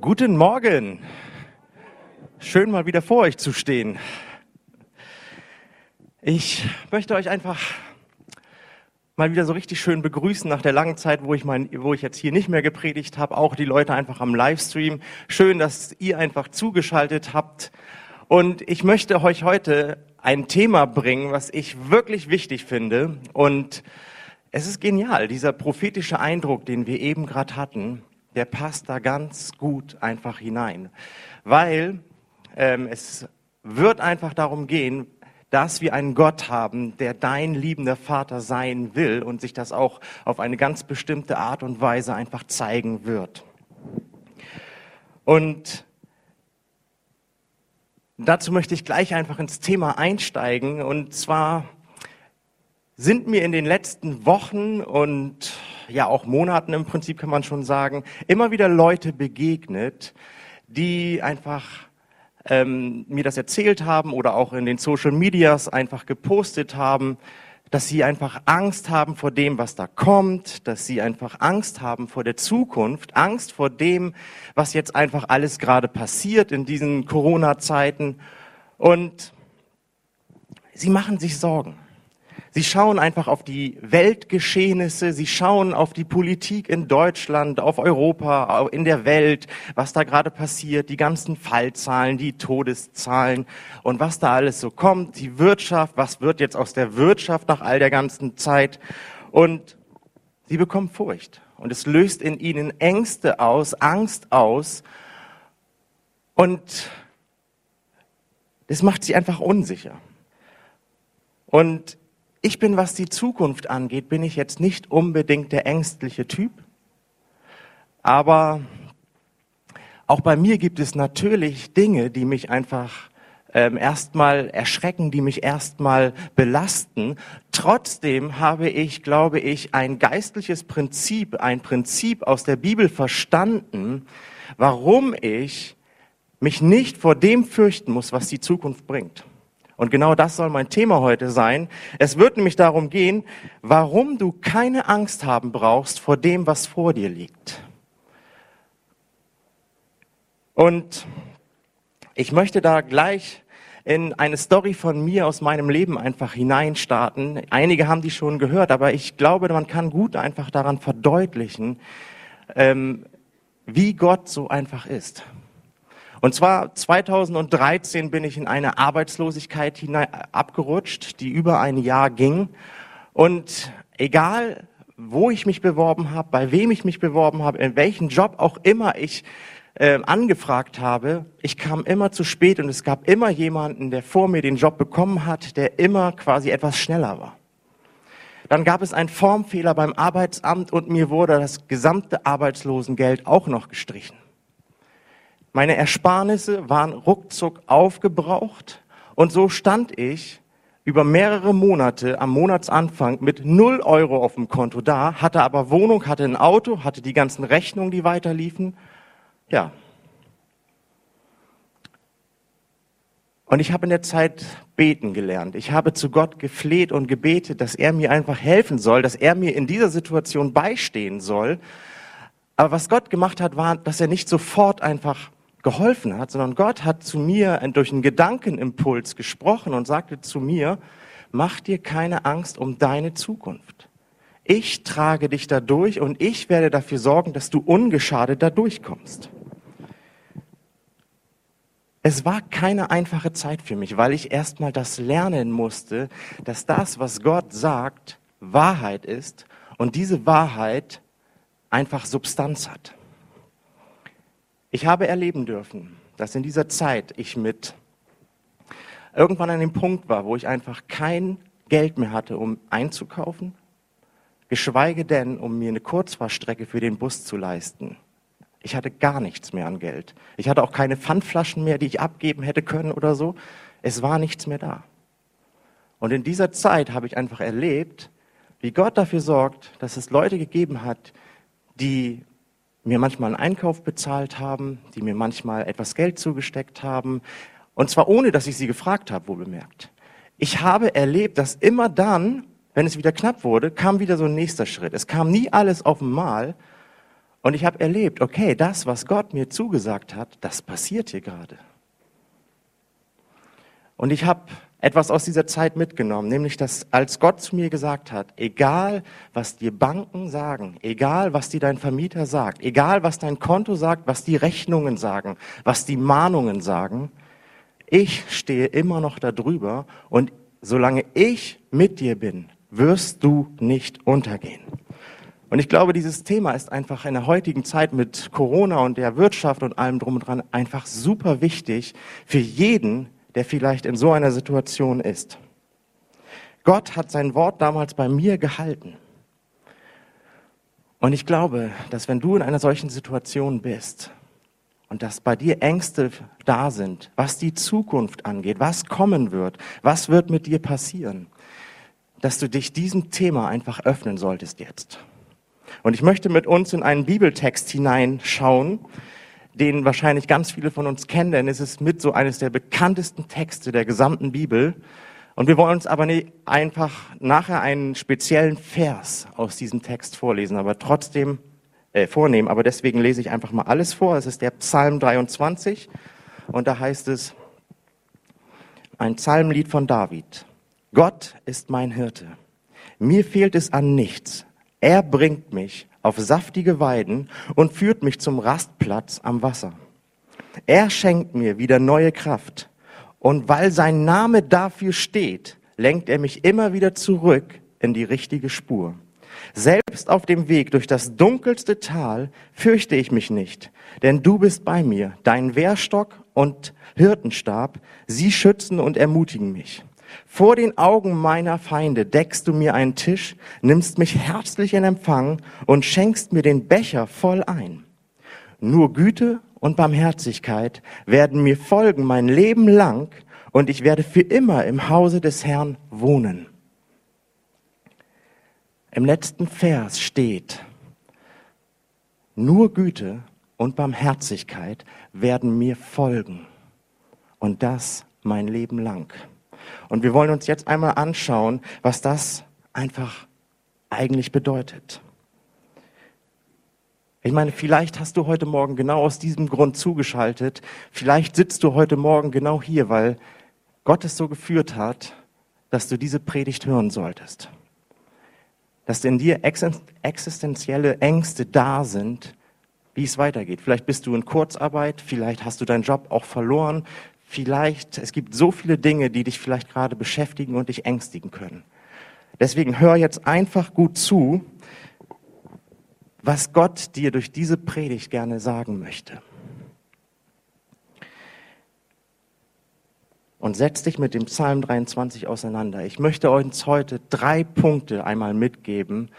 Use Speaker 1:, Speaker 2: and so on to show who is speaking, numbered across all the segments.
Speaker 1: Guten Morgen. Schön mal wieder vor euch zu stehen. Ich möchte euch einfach mal wieder so richtig schön begrüßen nach der langen Zeit, wo ich mein, wo ich jetzt hier nicht mehr gepredigt habe, auch die Leute einfach am Livestream. Schön, dass ihr einfach zugeschaltet habt. Und ich möchte euch heute ein Thema bringen, was ich wirklich wichtig finde. Und es ist genial, dieser prophetische Eindruck, den wir eben gerade hatten, der passt da ganz gut einfach hinein. Weil ähm, es wird einfach darum gehen, dass wir einen Gott haben, der dein liebender Vater sein will und sich das auch auf eine ganz bestimmte Art und Weise einfach zeigen wird. Und dazu möchte ich gleich einfach ins Thema einsteigen. Und zwar sind mir in den letzten Wochen und ja auch Monaten im Prinzip kann man schon sagen, immer wieder Leute begegnet, die einfach ähm, mir das erzählt haben oder auch in den Social Medias einfach gepostet haben, dass sie einfach Angst haben vor dem, was da kommt, dass sie einfach Angst haben vor der Zukunft, Angst vor dem, was jetzt einfach alles gerade passiert in diesen Corona-Zeiten. Und sie machen sich Sorgen. Sie schauen einfach auf die Weltgeschehnisse, sie schauen auf die Politik in Deutschland, auf Europa, in der Welt, was da gerade passiert, die ganzen Fallzahlen, die Todeszahlen und was da alles so kommt, die Wirtschaft, was wird jetzt aus der Wirtschaft nach all der ganzen Zeit. Und sie bekommen Furcht und es löst in ihnen Ängste aus, Angst aus und das macht sie einfach unsicher. Und ich bin, was die Zukunft angeht, bin ich jetzt nicht unbedingt der ängstliche Typ. Aber auch bei mir gibt es natürlich Dinge, die mich einfach ähm, erstmal erschrecken, die mich erstmal belasten. Trotzdem habe ich, glaube ich, ein geistliches Prinzip, ein Prinzip aus der Bibel verstanden, warum ich mich nicht vor dem fürchten muss, was die Zukunft bringt. Und genau das soll mein Thema heute sein. Es wird nämlich darum gehen, warum du keine Angst haben brauchst vor dem, was vor dir liegt. Und ich möchte da gleich in eine Story von mir aus meinem Leben einfach hineinstarten. Einige haben die schon gehört, aber ich glaube, man kann gut einfach daran verdeutlichen, ähm, wie Gott so einfach ist. Und zwar 2013 bin ich in eine Arbeitslosigkeit hinein, abgerutscht, die über ein Jahr ging. Und egal, wo ich mich beworben habe, bei wem ich mich beworben habe, in welchen Job auch immer ich äh, angefragt habe, ich kam immer zu spät und es gab immer jemanden, der vor mir den Job bekommen hat, der immer quasi etwas schneller war. Dann gab es einen Formfehler beim Arbeitsamt und mir wurde das gesamte Arbeitslosengeld auch noch gestrichen. Meine Ersparnisse waren ruckzuck aufgebraucht und so stand ich über mehrere Monate am Monatsanfang mit null Euro auf dem Konto da, hatte aber Wohnung, hatte ein Auto, hatte die ganzen Rechnungen, die weiterliefen. Ja. Und ich habe in der Zeit beten gelernt. Ich habe zu Gott gefleht und gebetet, dass er mir einfach helfen soll, dass er mir in dieser Situation beistehen soll. Aber was Gott gemacht hat, war, dass er nicht sofort einfach geholfen hat, sondern Gott hat zu mir durch einen Gedankenimpuls gesprochen und sagte zu mir, mach dir keine Angst um deine Zukunft. Ich trage dich da durch und ich werde dafür sorgen, dass du ungeschadet da durchkommst. Es war keine einfache Zeit für mich, weil ich erstmal das lernen musste, dass das, was Gott sagt, Wahrheit ist und diese Wahrheit einfach Substanz hat. Ich habe erleben dürfen, dass in dieser Zeit ich mit irgendwann an dem Punkt war, wo ich einfach kein Geld mehr hatte, um einzukaufen, geschweige denn, um mir eine Kurzfahrstrecke für den Bus zu leisten. Ich hatte gar nichts mehr an Geld. Ich hatte auch keine Pfandflaschen mehr, die ich abgeben hätte können oder so. Es war nichts mehr da. Und in dieser Zeit habe ich einfach erlebt, wie Gott dafür sorgt, dass es Leute gegeben hat, die mir manchmal einen Einkauf bezahlt haben, die mir manchmal etwas Geld zugesteckt haben. Und zwar ohne, dass ich sie gefragt habe, wohl. Ich habe erlebt, dass immer dann, wenn es wieder knapp wurde, kam wieder so ein nächster Schritt. Es kam nie alles auf einmal. Und ich habe erlebt, okay, das, was Gott mir zugesagt hat, das passiert hier gerade. Und ich habe etwas aus dieser Zeit mitgenommen, nämlich dass als Gott zu mir gesagt hat, egal was dir Banken sagen, egal was dir dein Vermieter sagt, egal was dein Konto sagt, was die Rechnungen sagen, was die Mahnungen sagen, ich stehe immer noch da drüber und solange ich mit dir bin, wirst du nicht untergehen. Und ich glaube, dieses Thema ist einfach in der heutigen Zeit mit Corona und der Wirtschaft und allem drum und dran einfach super wichtig für jeden, der vielleicht in so einer Situation ist. Gott hat sein Wort damals bei mir gehalten. Und ich glaube, dass wenn du in einer solchen Situation bist und dass bei dir Ängste da sind, was die Zukunft angeht, was kommen wird, was wird mit dir passieren, dass du dich diesem Thema einfach öffnen solltest jetzt. Und ich möchte mit uns in einen Bibeltext hineinschauen, den wahrscheinlich ganz viele von uns kennen, denn es ist mit so eines der bekanntesten Texte der gesamten Bibel. Und wir wollen uns aber nicht einfach nachher einen speziellen Vers aus diesem Text vorlesen, aber trotzdem äh, vornehmen. Aber deswegen lese ich einfach mal alles vor. Es ist der Psalm 23 und da heißt es ein Psalmlied von David. Gott ist mein Hirte. Mir fehlt es an nichts. Er bringt mich auf saftige Weiden und führt mich zum Rastplatz am Wasser. Er schenkt mir wieder neue Kraft. Und weil sein Name dafür steht, lenkt er mich immer wieder zurück in die richtige Spur. Selbst auf dem Weg durch das dunkelste Tal fürchte ich mich nicht, denn du bist bei mir. Dein Wehrstock und Hirtenstab, sie schützen und ermutigen mich. Vor den Augen meiner Feinde deckst du mir einen Tisch, nimmst mich herzlich in Empfang und schenkst mir den Becher voll ein. Nur Güte und Barmherzigkeit werden mir folgen mein Leben lang und ich werde für immer im Hause des Herrn wohnen. Im letzten Vers steht, nur Güte und Barmherzigkeit werden mir folgen und das mein Leben lang. Und wir wollen uns jetzt einmal anschauen, was das einfach eigentlich bedeutet. Ich meine, vielleicht hast du heute Morgen genau aus diesem Grund zugeschaltet. Vielleicht sitzt du heute Morgen genau hier, weil Gott es so geführt hat, dass du diese Predigt hören solltest. Dass in dir existenzielle Ängste da sind, wie es weitergeht. Vielleicht bist du in Kurzarbeit, vielleicht hast du deinen Job auch verloren, vielleicht, es gibt so viele Dinge, die dich vielleicht gerade beschäftigen und dich ängstigen können. Deswegen hör jetzt einfach gut zu, was Gott dir durch diese Predigt gerne sagen möchte. Und setz dich mit dem Psalm 23 auseinander. Ich möchte uns heute drei Punkte einmal mitgeben,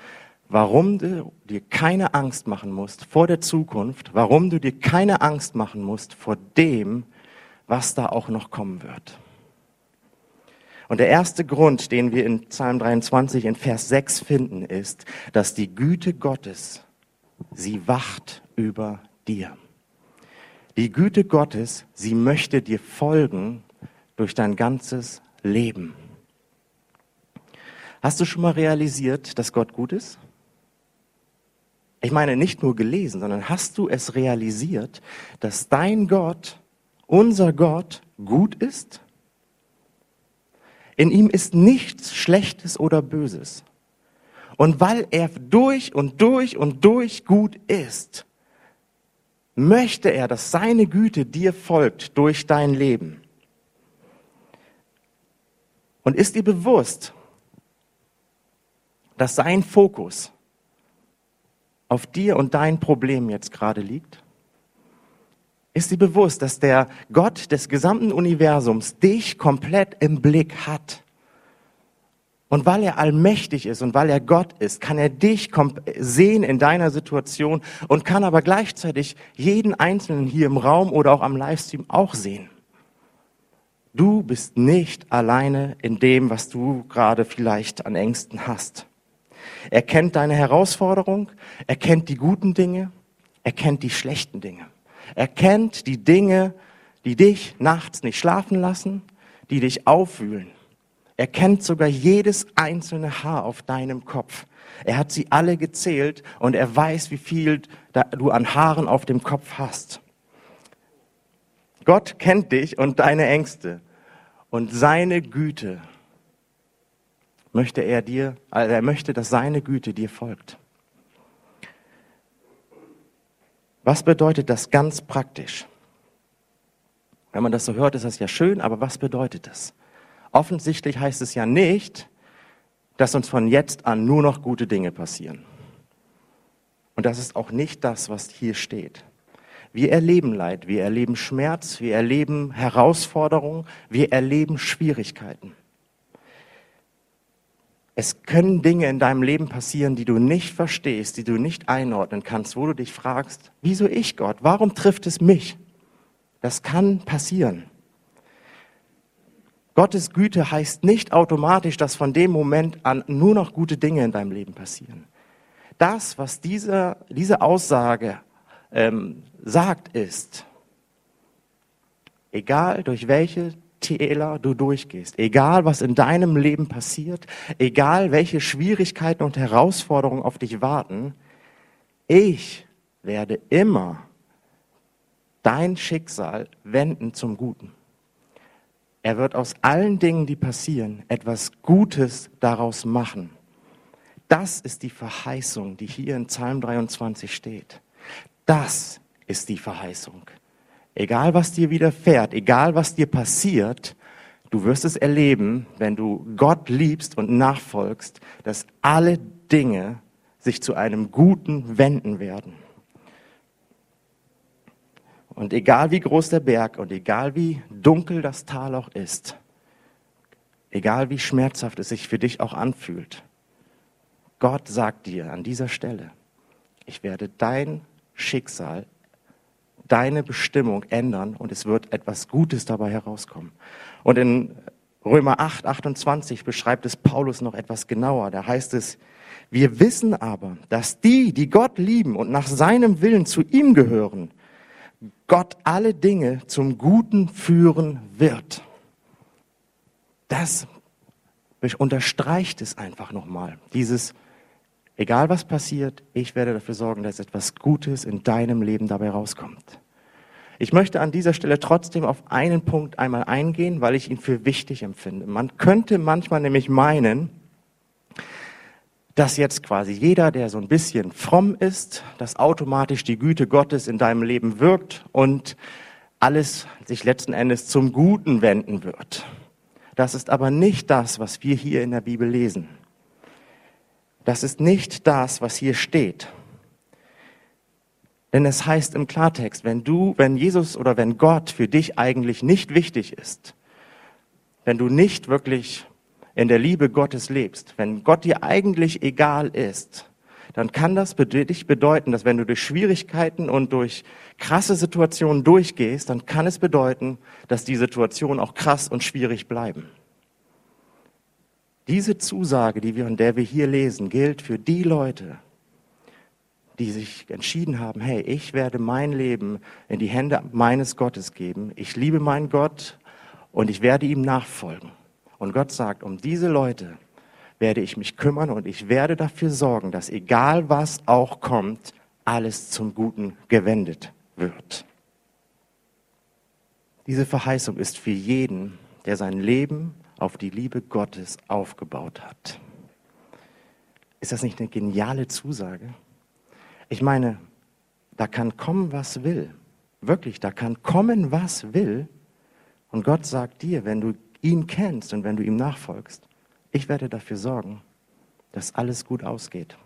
Speaker 1: warum du dir keine Angst machen musst vor der Zukunft, warum du dir keine Angst machen musst vor dem, was da auch noch kommen wird. Und der erste Grund, den wir in Psalm 23 in Vers 6 finden, ist, dass die Güte Gottes, sie wacht über dir. Die Güte Gottes, sie möchte dir folgen durch dein ganzes Leben. Hast du schon mal realisiert, dass Gott gut ist? Ich meine, nicht nur gelesen, sondern hast du es realisiert, dass dein Gott unser Gott gut ist? In ihm ist nichts Schlechtes oder Böses. Und weil er durch und durch und durch gut ist, möchte er, dass seine Güte dir folgt durch dein Leben. Und ist dir bewusst, dass sein Fokus auf dir und dein Problem jetzt gerade liegt? Ist dir bewusst, dass der Gott des gesamten Universums dich komplett im Blick hat? Und weil er allmächtig ist und weil er Gott ist, kann er dich sehen in deiner Situation und kann aber gleichzeitig jeden Einzelnen hier im Raum oder auch am Livestream auch sehen. Du bist nicht alleine in dem, was du gerade vielleicht an Ängsten hast. Er kennt deine Herausforderung, er kennt die guten Dinge, er kennt die schlechten Dinge. Er kennt die Dinge, die dich nachts nicht schlafen lassen, die dich aufwühlen. Er kennt sogar jedes einzelne Haar auf deinem Kopf. Er hat sie alle gezählt und er weiß, wie viel du an Haaren auf dem Kopf hast. Gott kennt dich und deine Ängste und seine Güte möchte er dir, also er möchte, dass seine Güte dir folgt. Was bedeutet das ganz praktisch? Wenn man das so hört, ist das ja schön, aber was bedeutet das? Offensichtlich heißt es ja nicht, dass uns von jetzt an nur noch gute Dinge passieren. Und das ist auch nicht das, was hier steht. Wir erleben Leid, wir erleben Schmerz, wir erleben Herausforderungen, wir erleben Schwierigkeiten. Es können Dinge in deinem Leben passieren, die du nicht verstehst, die du nicht einordnen kannst, wo du dich fragst, wieso ich Gott? Warum trifft es mich? Das kann passieren. Gottes Güte heißt nicht automatisch, dass von dem Moment an nur noch gute Dinge in deinem Leben passieren. Das, was diese, diese Aussage ähm, sagt, ist, egal durch welche Täler du durchgehst, egal was in deinem Leben passiert, egal welche Schwierigkeiten und Herausforderungen auf dich warten, ich werde immer dein Schicksal wenden zum Guten. Er wird aus allen Dingen, die passieren, etwas Gutes daraus machen. Das ist die Verheißung, die hier in Psalm 23 steht. Das ist die Verheißung. Egal was dir widerfährt, egal was dir passiert, du wirst es erleben, wenn du Gott liebst und nachfolgst, dass alle Dinge sich zu einem Guten wenden werden. Und egal wie groß der Berg und egal wie dunkel das Tal auch ist, egal wie schmerzhaft es sich für dich auch anfühlt, Gott sagt dir an dieser Stelle, ich werde dein Schicksal, deine Bestimmung ändern und es wird etwas Gutes dabei herauskommen. Und in Römer 8, 28 beschreibt es Paulus noch etwas genauer. Da heißt es, wir wissen aber, dass die, die Gott lieben und nach seinem Willen zu ihm gehören, Gott alle Dinge zum Guten führen wird. Das unterstreicht es einfach nochmal. Dieses, egal was passiert, ich werde dafür sorgen, dass etwas Gutes in deinem Leben dabei rauskommt. Ich möchte an dieser Stelle trotzdem auf einen Punkt einmal eingehen, weil ich ihn für wichtig empfinde. Man könnte manchmal nämlich meinen, dass jetzt quasi jeder, der so ein bisschen fromm ist, dass automatisch die Güte Gottes in deinem Leben wirkt und alles sich letzten Endes zum Guten wenden wird. Das ist aber nicht das, was wir hier in der Bibel lesen. Das ist nicht das, was hier steht. Denn es heißt im Klartext, wenn du, wenn Jesus oder wenn Gott für dich eigentlich nicht wichtig ist, wenn du nicht wirklich in der Liebe Gottes lebst, wenn Gott dir eigentlich egal ist, dann kann das dich bedeuten, dass wenn du durch Schwierigkeiten und durch krasse Situationen durchgehst, dann kann es bedeuten, dass die Situationen auch krass und schwierig bleiben. Diese Zusage, die wir, in der wir hier lesen, gilt für die Leute, die sich entschieden haben, hey, ich werde mein Leben in die Hände meines Gottes geben. Ich liebe meinen Gott und ich werde ihm nachfolgen. Und Gott sagt, um diese Leute werde ich mich kümmern und ich werde dafür sorgen, dass egal was auch kommt, alles zum Guten gewendet wird. Diese Verheißung ist für jeden, der sein Leben auf die Liebe Gottes aufgebaut hat. Ist das nicht eine geniale Zusage? Ich meine, da kann kommen, was will. Wirklich, da kann kommen, was will. Und Gott sagt dir, wenn du ihn kennst und wenn du ihm nachfolgst, ich werde dafür sorgen, dass alles gut ausgeht.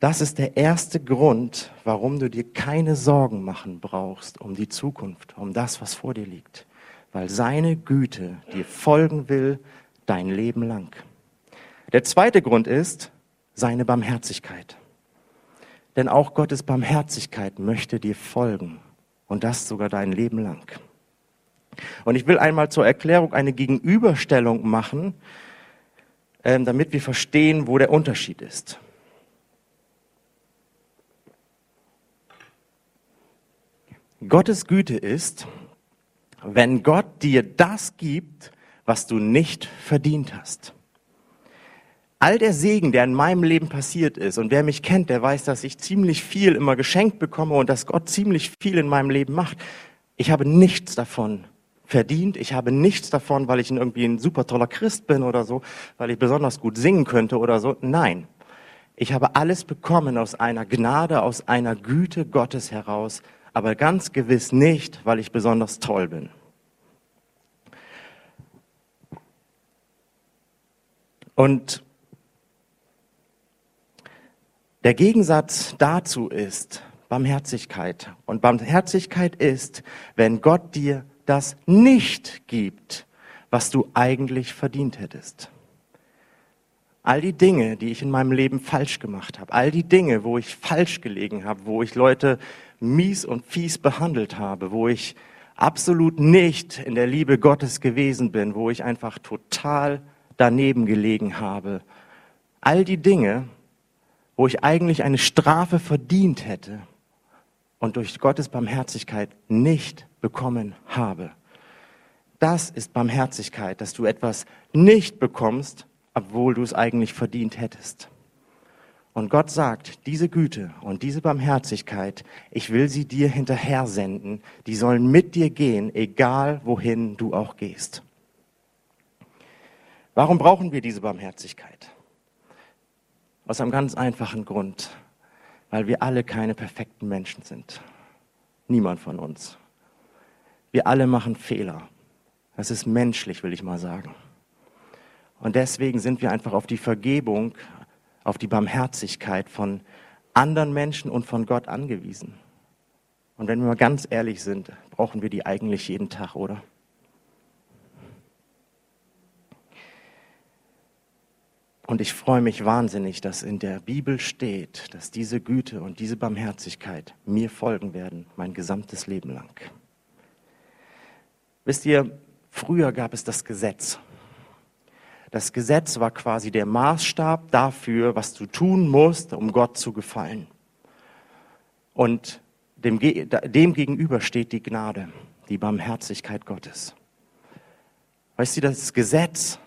Speaker 1: Das ist der erste Grund, warum du dir keine Sorgen machen brauchst um die Zukunft, um das, was vor dir liegt. Weil seine Güte dir folgen will dein Leben lang. Der zweite Grund ist seine Barmherzigkeit. Denn auch Gottes Barmherzigkeit möchte dir folgen und das sogar dein Leben lang. Und ich will einmal zur Erklärung eine Gegenüberstellung machen, ähm, damit wir verstehen, wo der Unterschied ist. Gottes Güte ist, wenn Gott dir das gibt, was du nicht verdient hast. All der Segen, der in meinem Leben passiert ist, und wer mich kennt, der weiß, dass ich ziemlich viel immer geschenkt bekomme und dass Gott ziemlich viel in meinem Leben macht. Ich habe nichts davon verdient. Ich habe nichts davon, weil ich irgendwie ein super toller Christ bin oder so, weil ich besonders gut singen könnte oder so. Nein. Ich habe alles bekommen aus einer Gnade, aus einer Güte Gottes heraus, aber ganz gewiss nicht, weil ich besonders toll bin. Und der Gegensatz dazu ist Barmherzigkeit. Und Barmherzigkeit ist, wenn Gott dir das nicht gibt, was du eigentlich verdient hättest. All die Dinge, die ich in meinem Leben falsch gemacht habe, all die Dinge, wo ich falsch gelegen habe, wo ich Leute mies und fies behandelt habe, wo ich absolut nicht in der Liebe Gottes gewesen bin, wo ich einfach total daneben gelegen habe. All die Dinge, wo ich eigentlich eine Strafe verdient hätte und durch Gottes Barmherzigkeit nicht bekommen habe. Das ist Barmherzigkeit, dass du etwas nicht bekommst, obwohl du es eigentlich verdient hättest. Und Gott sagt, diese Güte und diese Barmherzigkeit, ich will sie dir hinterher senden, die sollen mit dir gehen, egal wohin du auch gehst. Warum brauchen wir diese Barmherzigkeit? Aus einem ganz einfachen Grund, weil wir alle keine perfekten Menschen sind. Niemand von uns. Wir alle machen Fehler. Das ist menschlich, will ich mal sagen. Und deswegen sind wir einfach auf die Vergebung, auf die Barmherzigkeit von anderen Menschen und von Gott angewiesen. Und wenn wir mal ganz ehrlich sind, brauchen wir die eigentlich jeden Tag, oder? Und ich freue mich wahnsinnig, dass in der Bibel steht, dass diese Güte und diese Barmherzigkeit mir folgen werden, mein gesamtes Leben lang. Wisst ihr, früher gab es das Gesetz. Das Gesetz war quasi der Maßstab dafür, was du tun musst, um Gott zu gefallen. Und dem, dem gegenüber steht die Gnade, die Barmherzigkeit Gottes. Weißt du, das Gesetz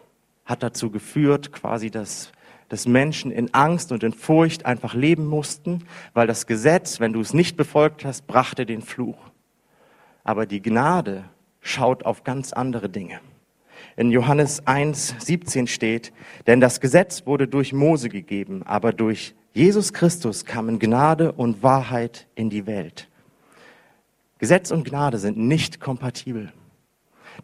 Speaker 1: hat dazu geführt, quasi, dass, dass Menschen in Angst und in Furcht einfach leben mussten, weil das Gesetz, wenn du es nicht befolgt hast, brachte den Fluch. Aber die Gnade schaut auf ganz andere Dinge. In Johannes 1, 17 steht, denn das Gesetz wurde durch Mose gegeben, aber durch Jesus Christus kamen Gnade und Wahrheit in die Welt. Gesetz und Gnade sind nicht kompatibel.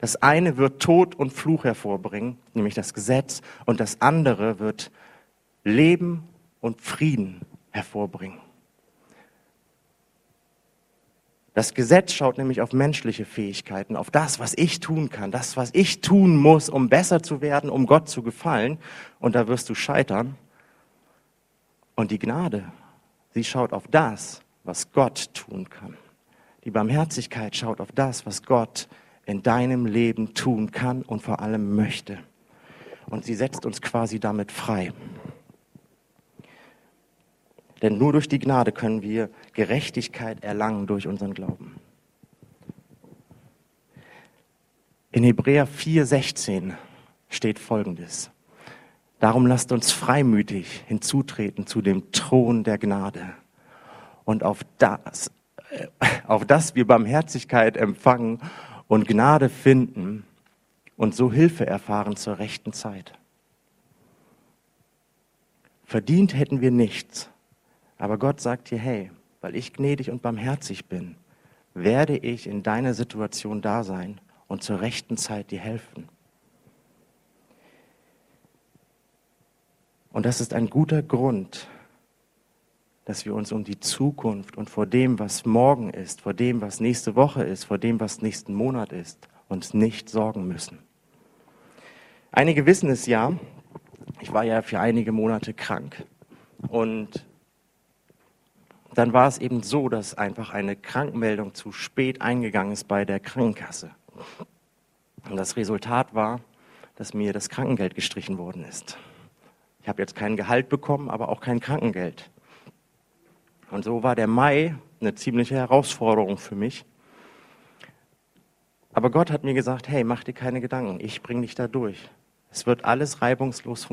Speaker 1: Das eine wird Tod und Fluch hervorbringen, nämlich das Gesetz, und das andere wird Leben und Frieden hervorbringen. Das Gesetz schaut nämlich auf menschliche Fähigkeiten, auf das, was ich tun kann, das, was ich tun muss, um besser zu werden, um Gott zu gefallen. Und da wirst du scheitern. Und die Gnade, sie schaut auf das, was Gott tun kann. Die Barmherzigkeit schaut auf das, was Gott in deinem Leben tun kann und vor allem möchte. Und sie setzt uns quasi damit frei. Denn nur durch die Gnade können wir Gerechtigkeit erlangen durch unseren Glauben. In Hebräer 4:16 steht Folgendes. Darum lasst uns freimütig hinzutreten zu dem Thron der Gnade und auf das, äh, auf das wir Barmherzigkeit empfangen und Gnade finden und so Hilfe erfahren zur rechten Zeit. Verdient hätten wir nichts, aber Gott sagt dir, hey, weil ich gnädig und barmherzig bin, werde ich in deiner Situation da sein und zur rechten Zeit dir helfen. Und das ist ein guter Grund, dass wir uns um die Zukunft und vor dem, was morgen ist, vor dem, was nächste Woche ist, vor dem, was nächsten Monat ist, uns nicht sorgen müssen. Einige wissen es ja, ich war ja für einige Monate krank. Und dann war es eben so, dass einfach eine Krankmeldung zu spät eingegangen ist bei der Krankenkasse. Und das Resultat war, dass mir das Krankengeld gestrichen worden ist. Ich habe jetzt kein Gehalt bekommen, aber auch kein Krankengeld. Und so war der Mai eine ziemliche Herausforderung für mich. Aber Gott hat mir gesagt, hey, mach dir keine Gedanken, ich bringe dich da durch. Es wird alles reibungslos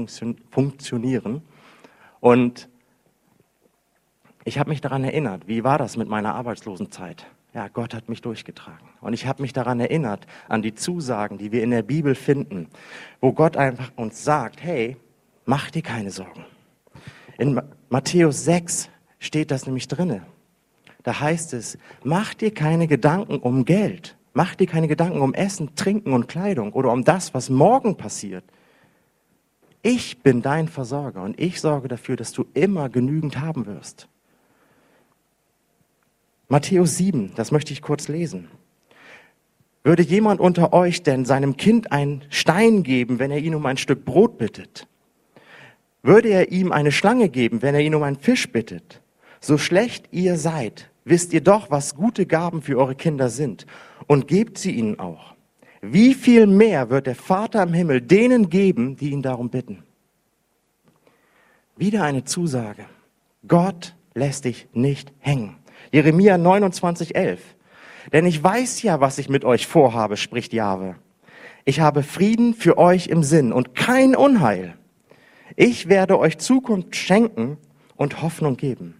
Speaker 1: funktionieren. Und ich habe mich daran erinnert, wie war das mit meiner Arbeitslosenzeit? Ja, Gott hat mich durchgetragen. Und ich habe mich daran erinnert, an die Zusagen, die wir in der Bibel finden, wo Gott einfach uns sagt, hey, mach dir keine Sorgen. In Matthäus 6 steht das nämlich drinne. Da heißt es, mach dir keine Gedanken um Geld. Mach dir keine Gedanken um Essen, Trinken und Kleidung oder um das, was morgen passiert. Ich bin dein Versorger und ich sorge dafür, dass du immer genügend haben wirst. Matthäus 7, das möchte ich kurz lesen. Würde jemand unter euch denn seinem Kind einen Stein geben, wenn er ihn um ein Stück Brot bittet? Würde er ihm eine Schlange geben, wenn er ihn um einen Fisch bittet? So schlecht ihr seid, wisst ihr doch, was gute Gaben für eure Kinder sind und gebt sie ihnen auch. Wie viel mehr wird der Vater im Himmel denen geben, die ihn darum bitten? Wieder eine Zusage. Gott lässt dich nicht hängen. Jeremia 29, 11. Denn ich weiß ja, was ich mit euch vorhabe, spricht Jahwe. Ich habe Frieden für euch im Sinn und kein Unheil. Ich werde euch Zukunft schenken und Hoffnung geben.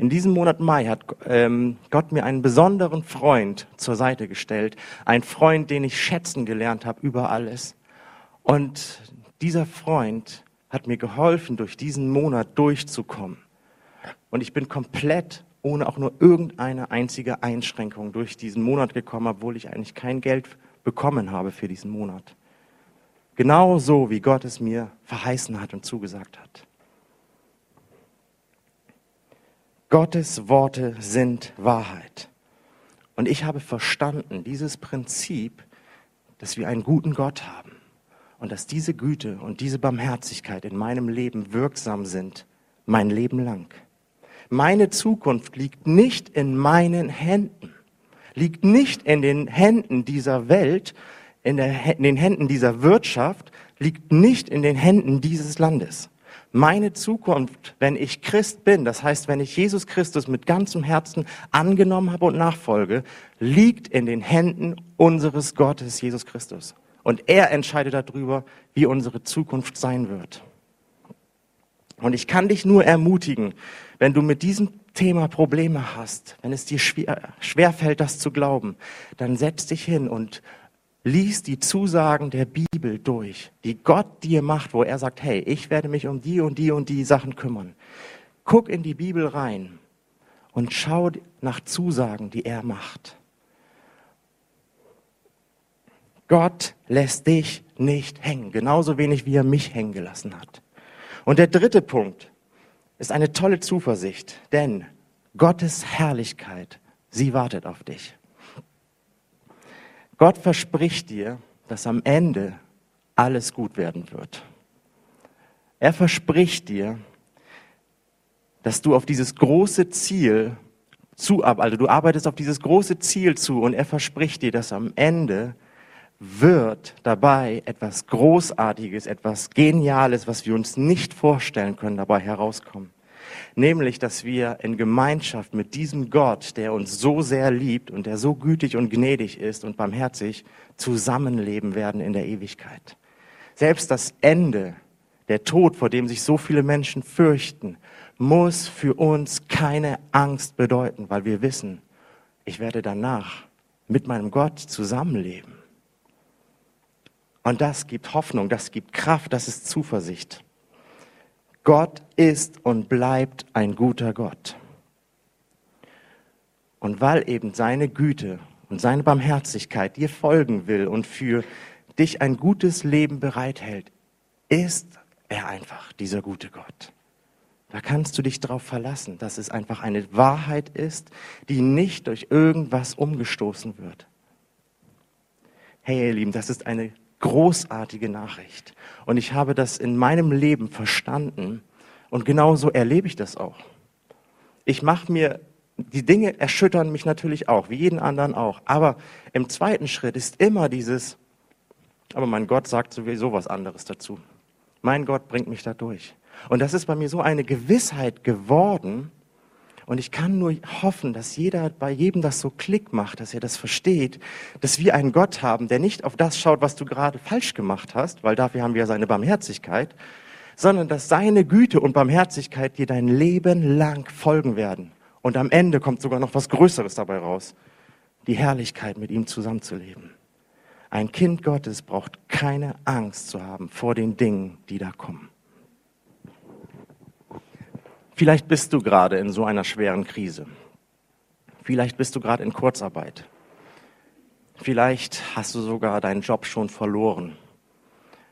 Speaker 1: In diesem Monat Mai hat ähm, Gott mir einen besonderen Freund zur Seite gestellt. Ein Freund, den ich schätzen gelernt habe über alles. Und dieser Freund hat mir geholfen, durch diesen Monat durchzukommen. Und ich bin komplett ohne auch nur irgendeine einzige Einschränkung durch diesen Monat gekommen, obwohl ich eigentlich kein Geld bekommen habe für diesen Monat. Genau so, wie Gott es mir verheißen hat und zugesagt hat. Gottes Worte sind Wahrheit. Und ich habe verstanden, dieses Prinzip, dass wir einen guten Gott haben und dass diese Güte und diese Barmherzigkeit in meinem Leben wirksam sind, mein Leben lang. Meine Zukunft liegt nicht in meinen Händen, liegt nicht in den Händen dieser Welt, in, der, in den Händen dieser Wirtschaft, liegt nicht in den Händen dieses Landes. Meine Zukunft, wenn ich Christ bin, das heißt, wenn ich Jesus Christus mit ganzem Herzen angenommen habe und nachfolge, liegt in den Händen unseres Gottes, Jesus Christus. Und er entscheidet darüber, wie unsere Zukunft sein wird. Und ich kann dich nur ermutigen, wenn du mit diesem Thema Probleme hast, wenn es dir schwer, fällt, das zu glauben, dann setz dich hin und lies die Zusagen der Bibel durch, die Gott dir macht, wo er sagt, hey, ich werde mich um die und die und die Sachen kümmern. Guck in die Bibel rein und schau nach Zusagen, die er macht. Gott lässt dich nicht hängen, genauso wenig wie er mich hängen gelassen hat. Und der dritte Punkt ist eine tolle Zuversicht, denn Gottes Herrlichkeit, sie wartet auf dich. Gott verspricht dir, dass am Ende alles gut werden wird. Er verspricht dir, dass du auf dieses große Ziel zu, also du arbeitest auf dieses große Ziel zu und er verspricht dir, dass am Ende wird dabei etwas Großartiges, etwas Geniales, was wir uns nicht vorstellen können, dabei herauskommen. Nämlich, dass wir in Gemeinschaft mit diesem Gott, der uns so sehr liebt und der so gütig und gnädig ist und barmherzig, zusammenleben werden in der Ewigkeit. Selbst das Ende, der Tod, vor dem sich so viele Menschen fürchten, muss für uns keine Angst bedeuten, weil wir wissen, ich werde danach mit meinem Gott zusammenleben. Und das gibt Hoffnung, das gibt Kraft, das ist Zuversicht. Gott ist und bleibt ein guter Gott. Und weil eben seine Güte und seine Barmherzigkeit dir folgen will und für dich ein gutes Leben bereithält, ist er einfach dieser gute Gott. Da kannst du dich darauf verlassen, dass es einfach eine Wahrheit ist, die nicht durch irgendwas umgestoßen wird. Hey ihr Lieben, das ist eine großartige Nachricht. Und ich habe das in meinem Leben verstanden und genauso erlebe ich das auch. Ich mache mir, die Dinge erschüttern mich natürlich auch, wie jeden anderen auch. Aber im zweiten Schritt ist immer dieses, aber mein Gott sagt sowieso was anderes dazu. Mein Gott bringt mich da durch. Und das ist bei mir so eine Gewissheit geworden. Und ich kann nur hoffen, dass jeder bei jedem das so Klick macht, dass er das versteht, dass wir einen Gott haben, der nicht auf das schaut, was du gerade falsch gemacht hast, weil dafür haben wir ja seine Barmherzigkeit, sondern dass seine Güte und Barmherzigkeit dir dein Leben lang folgen werden. Und am Ende kommt sogar noch was Größeres dabei raus. Die Herrlichkeit, mit ihm zusammenzuleben. Ein Kind Gottes braucht keine Angst zu haben vor den Dingen, die da kommen. Vielleicht bist du gerade in so einer schweren Krise. Vielleicht bist du gerade in Kurzarbeit. Vielleicht hast du sogar deinen Job schon verloren.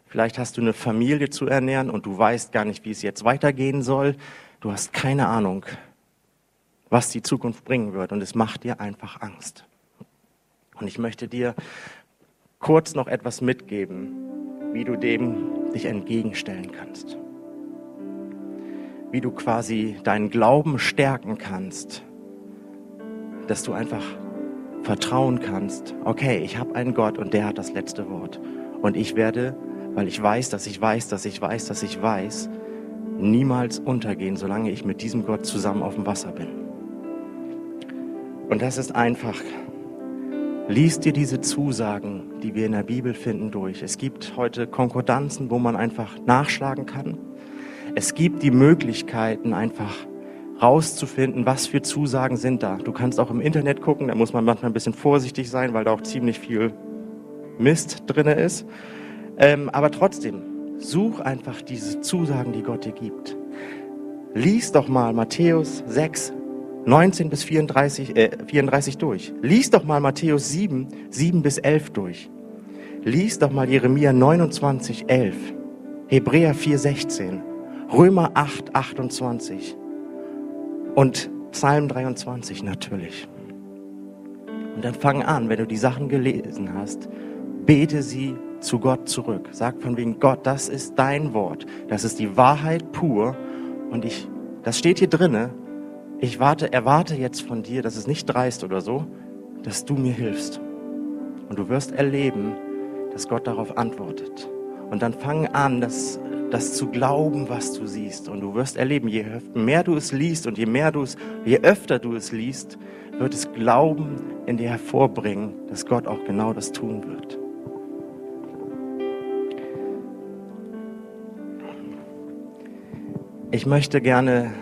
Speaker 1: Vielleicht hast du eine Familie zu ernähren und du weißt gar nicht, wie es jetzt weitergehen soll. Du hast keine Ahnung, was die Zukunft bringen wird und es macht dir einfach Angst. Und ich möchte dir kurz noch etwas mitgeben, wie du dem dich entgegenstellen kannst wie du quasi deinen Glauben stärken kannst, dass du einfach vertrauen kannst, okay, ich habe einen Gott und der hat das letzte Wort. Und ich werde, weil ich weiß, dass ich weiß, dass ich weiß, dass ich weiß, niemals untergehen, solange ich mit diesem Gott zusammen auf dem Wasser bin. Und das ist einfach, lies dir diese Zusagen, die wir in der Bibel finden, durch. Es gibt heute Konkordanzen, wo man einfach nachschlagen kann. Es gibt die Möglichkeiten, einfach rauszufinden, was für Zusagen sind da. Du kannst auch im Internet gucken, da muss man manchmal ein bisschen vorsichtig sein, weil da auch ziemlich viel Mist drin ist. Ähm, aber trotzdem, such einfach diese Zusagen, die Gott dir gibt. Lies doch mal Matthäus 6, 19 bis 34, äh, 34 durch. Lies doch mal Matthäus 7, 7 bis 11 durch. Lies doch mal Jeremia 29, 11. Hebräer 4, 16. Römer 8, 28 und Psalm 23 natürlich. Und dann fang an, wenn du die Sachen gelesen hast, bete sie zu Gott zurück. Sag von wegen Gott, das ist dein Wort. Das ist die Wahrheit pur. Und ich, das steht hier drinne. Ich warte, erwarte jetzt von dir, das ist nicht dreist oder so, dass du mir hilfst. Und du wirst erleben, dass Gott darauf antwortet. Und dann fang an, das das zu glauben, was du siehst. Und du wirst erleben, je mehr du es liest und je mehr du es, je öfter du es liest, wird es Glauben in dir hervorbringen, dass Gott auch genau das tun wird. Ich möchte gerne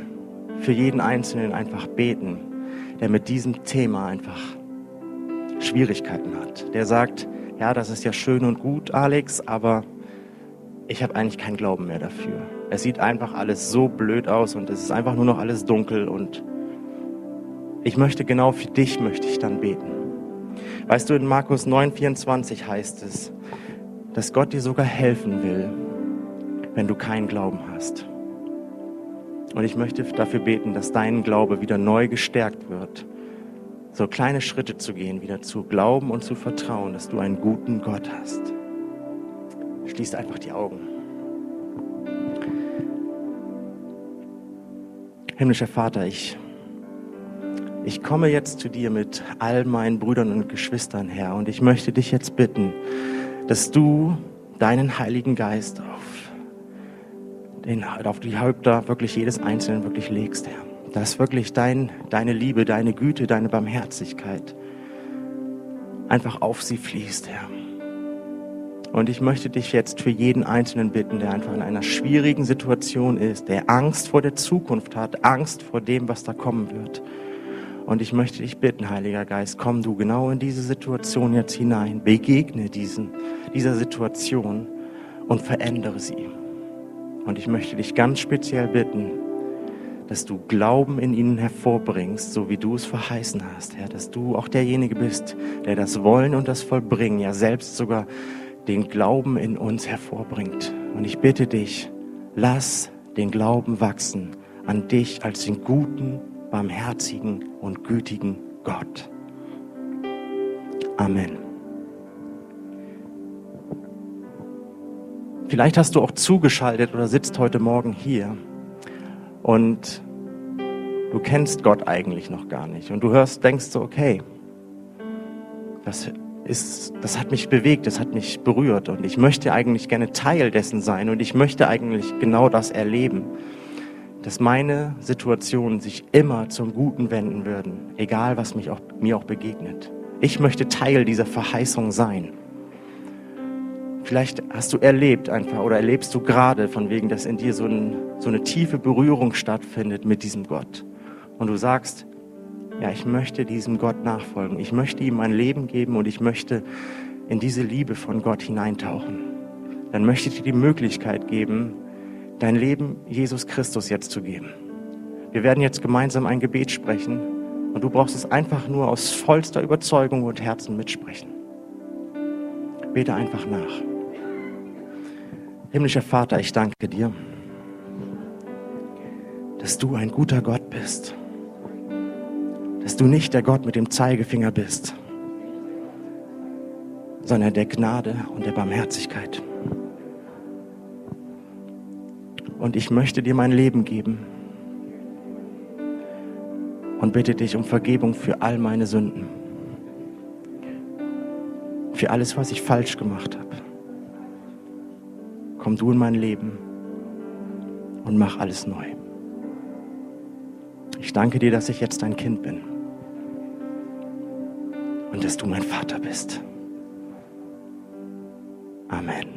Speaker 1: für jeden Einzelnen einfach beten, der mit diesem Thema einfach Schwierigkeiten hat. Der sagt, ja, das ist ja schön und gut, Alex, aber ich habe eigentlich keinen Glauben mehr dafür. Es sieht einfach alles so blöd aus und es ist einfach nur noch alles dunkel und ich möchte genau für dich möchte ich dann beten. Weißt du, in Markus 9:24 heißt es, dass Gott dir sogar helfen will, wenn du keinen Glauben hast. Und ich möchte dafür beten, dass dein Glaube wieder neu gestärkt wird, so kleine Schritte zu gehen, wieder zu glauben und zu vertrauen, dass du einen guten Gott hast. Schließt einfach die Augen. Himmlischer Vater, ich, ich komme jetzt zu dir mit all meinen Brüdern und Geschwistern, Herr, und ich möchte dich jetzt bitten, dass du deinen Heiligen Geist auf, den, auf die Häupter wirklich jedes Einzelnen wirklich legst, Herr. Dass wirklich dein, deine Liebe, deine Güte, deine Barmherzigkeit einfach auf sie fließt, Herr. Und ich möchte dich jetzt für jeden Einzelnen bitten, der einfach in einer schwierigen Situation ist, der Angst vor der Zukunft hat, Angst vor dem, was da kommen wird. Und ich möchte dich bitten, Heiliger Geist, komm du genau in diese Situation jetzt hinein, begegne diesen, dieser Situation und verändere sie. Und ich möchte dich ganz speziell bitten, dass du Glauben in ihnen hervorbringst, so wie du es verheißen hast, Herr, dass du auch derjenige bist, der das Wollen und das Vollbringen, ja selbst sogar den Glauben in uns hervorbringt. Und ich bitte dich, lass den Glauben wachsen an dich als den guten, barmherzigen und gütigen Gott. Amen. Vielleicht hast du auch zugeschaltet oder sitzt heute Morgen hier und du kennst Gott eigentlich noch gar nicht und du hörst, denkst so, okay, das ist, das hat mich bewegt, das hat mich berührt und ich möchte eigentlich gerne Teil dessen sein und ich möchte eigentlich genau das erleben, dass meine Situationen sich immer zum Guten wenden würden, egal was mich auch, mir auch begegnet. Ich möchte Teil dieser Verheißung sein. Vielleicht hast du erlebt einfach oder erlebst du gerade von wegen, dass in dir so, ein, so eine tiefe Berührung stattfindet mit diesem Gott. Und du sagst, ja, ich möchte diesem Gott nachfolgen. Ich möchte ihm mein Leben geben und ich möchte in diese Liebe von Gott hineintauchen. Dann möchte ich dir die Möglichkeit geben, dein Leben Jesus Christus jetzt zu geben. Wir werden jetzt gemeinsam ein Gebet sprechen und du brauchst es einfach nur aus vollster Überzeugung und Herzen mitsprechen. Bete einfach nach. Himmlischer Vater, ich danke dir, dass du ein guter Gott bist, dass du nicht der Gott mit dem Zeigefinger bist, sondern der Gnade und der Barmherzigkeit. Und ich möchte dir mein Leben geben und bitte dich um Vergebung für all meine Sünden, für alles, was ich falsch gemacht habe komm du in mein Leben und mach alles neu. Ich danke dir, dass ich jetzt dein Kind bin und dass du mein Vater bist. Amen.